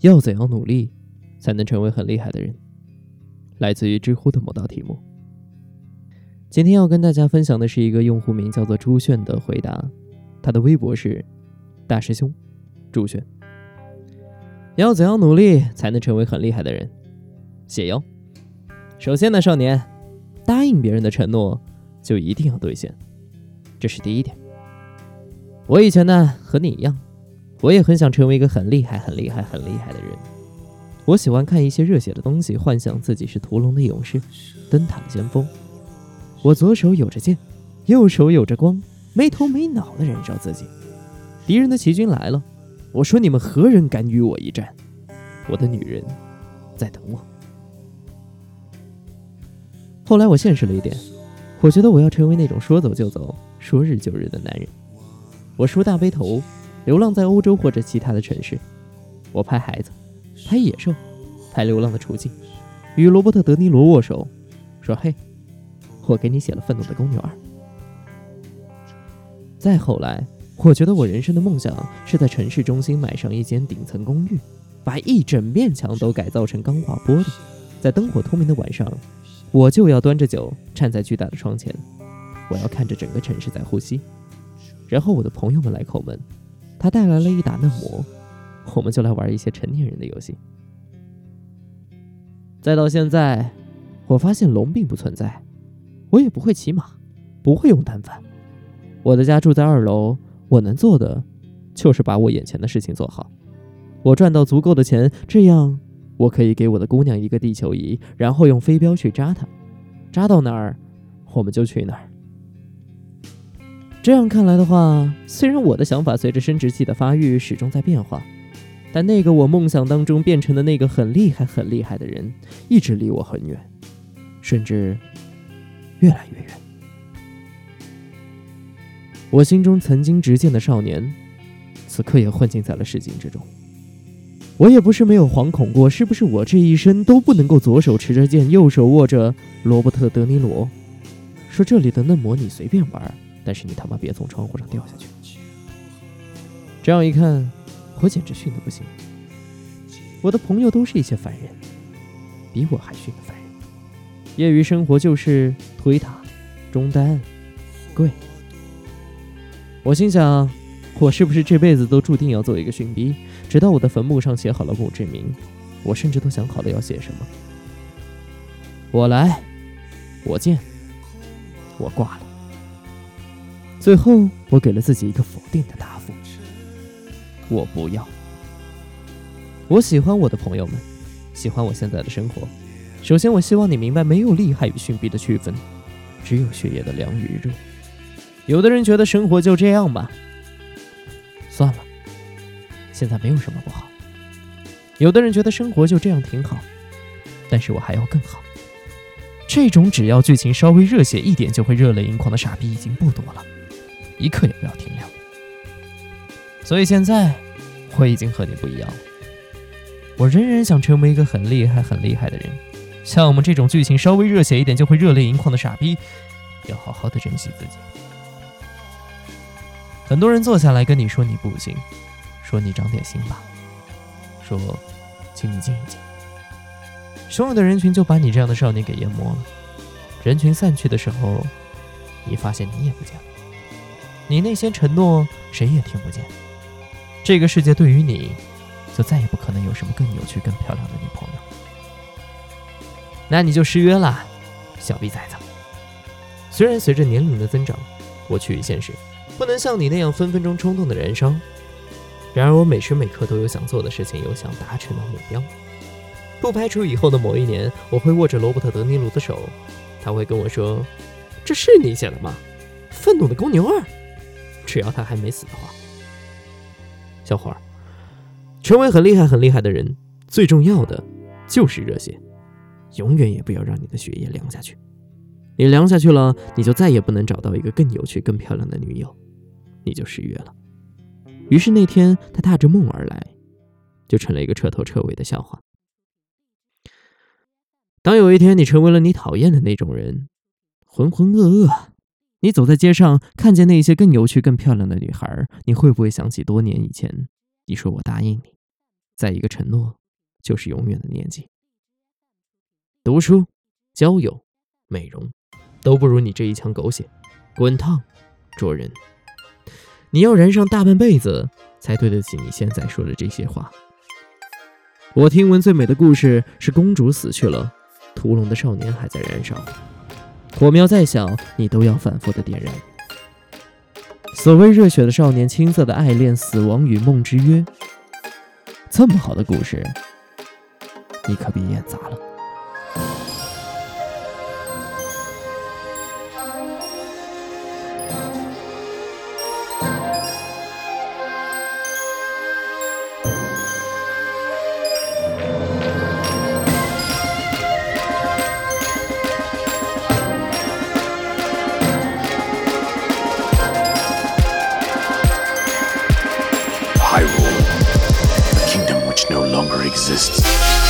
要怎样努力才能成为很厉害的人？来自于知乎的某道题目。今天要跟大家分享的是一个用户名叫做朱炫的回答，他的微博是大师兄朱炫。要怎样努力才能成为很厉害的人？写哟。首先呢，少年，答应别人的承诺就一定要兑现，这是第一点。我以前呢和你一样，我也很想成为一个很厉害、很厉害、很厉害的人。我喜欢看一些热血的东西，幻想自己是屠龙的勇士，灯塔的先锋。我左手有着剑，右手有着光，没头没脑的燃烧自己。敌人的骑军来了，我说你们何人敢与我一战？我的女人在等我。后来我现实了一点，我觉得我要成为那种说走就走、说日就日的男人。我梳大背头，流浪在欧洲或者其他的城市。我拍孩子，拍野兽，拍流浪的处境，与罗伯特·德尼罗握手，说：“嘿。”我给你写了愤怒的公牛二。再后来，我觉得我人生的梦想是在城市中心买上一间顶层公寓，把一整面墙都改造成钢化玻璃，在灯火通明的晚上，我就要端着酒站在巨大的窗前，我要看着整个城市在呼吸。然后我的朋友们来叩门，他带来了一打嫩模，我们就来玩一些成年人的游戏。再到现在，我发现龙并不存在。我也不会骑马，不会用单反。我的家住在二楼，我能做的就是把我眼前的事情做好。我赚到足够的钱，这样我可以给我的姑娘一个地球仪，然后用飞镖去扎她，扎到哪儿我们就去哪儿。这样看来的话，虽然我的想法随着生殖器的发育始终在变化，但那个我梦想当中变成的那个很厉害、很厉害的人，一直离我很远，甚至。越来越远。我心中曾经执剑的少年，此刻也混进在了市井之中。我也不是没有惶恐过，是不是我这一生都不能够左手持着剑，右手握着罗伯特·德尼罗？说这里的嫩模你随便玩，但是你他妈别从窗户上掉下去。这样一看，我简直逊得不行。我的朋友都是一些凡人，比我还逊的凡人。业余生活就是推塔、中单、跪。我心想，我是不是这辈子都注定要做一个逊逼，直到我的坟墓上写好了墓志铭？我甚至都想好了要写什么。我来，我见，我挂了。最后，我给了自己一个否定的答复：我不要。我喜欢我的朋友们，喜欢我现在的生活。首先，我希望你明白，没有厉害与逊逼的区分，只有血液的凉与热。有的人觉得生活就这样吧，算了，现在没有什么不好。有的人觉得生活就这样挺好，但是我还要更好。这种只要剧情稍微热血一点就会热泪盈眶的傻逼已经不多了，一刻也不要停留。所以现在我已经和你不一样了，我仍然想成为一个很厉害、很厉害的人。像我们这种剧情稍微热血一点就会热泪盈眶的傻逼，要好好的珍惜自己。很多人坐下来跟你说你不行，说你长点心吧，说请你静一静。汹涌的人群就把你这样的少年给淹没了。人群散去的时候，你发现你也不见了。你那些承诺谁也听不见。这个世界对于你，就再也不可能有什么更有趣、更漂亮的女朋友。那你就失约了，小逼崽子。虽然随着年龄的增长，我趋于现实，不能像你那样分分钟冲动的燃烧。然而我每时每刻都有想做的事情，有想达成的目标。不排除以后的某一年，我会握着罗伯特·德尼罗的手，他会跟我说：“这是你写的吗？”愤怒的公牛二，只要他还没死的话。小伙儿，成为很厉害、很厉害的人，最重要的就是热血。永远也不要让你的血液凉下去，你凉下去了，你就再也不能找到一个更有趣、更漂亮的女友，你就失约了。于是那天，他踏着梦而来，就成了一个彻头彻尾的笑话。当有一天你成为了你讨厌的那种人，浑浑噩噩，你走在街上，看见那些更有趣、更漂亮的女孩，你会不会想起多年以前，你说我答应你，在一个承诺就是永远的年纪。读书、交友、美容，都不如你这一腔狗血，滚烫灼人。你要燃上大半辈子，才对得起你现在说的这些话。我听闻最美的故事是公主死去了，屠龙的少年还在燃烧。火苗再小，你都要反复的点燃。所谓热血的少年，青涩的爱恋，死亡与梦之约。这么好的故事，你可别演砸了。Hyrule, the kingdom which no longer exists.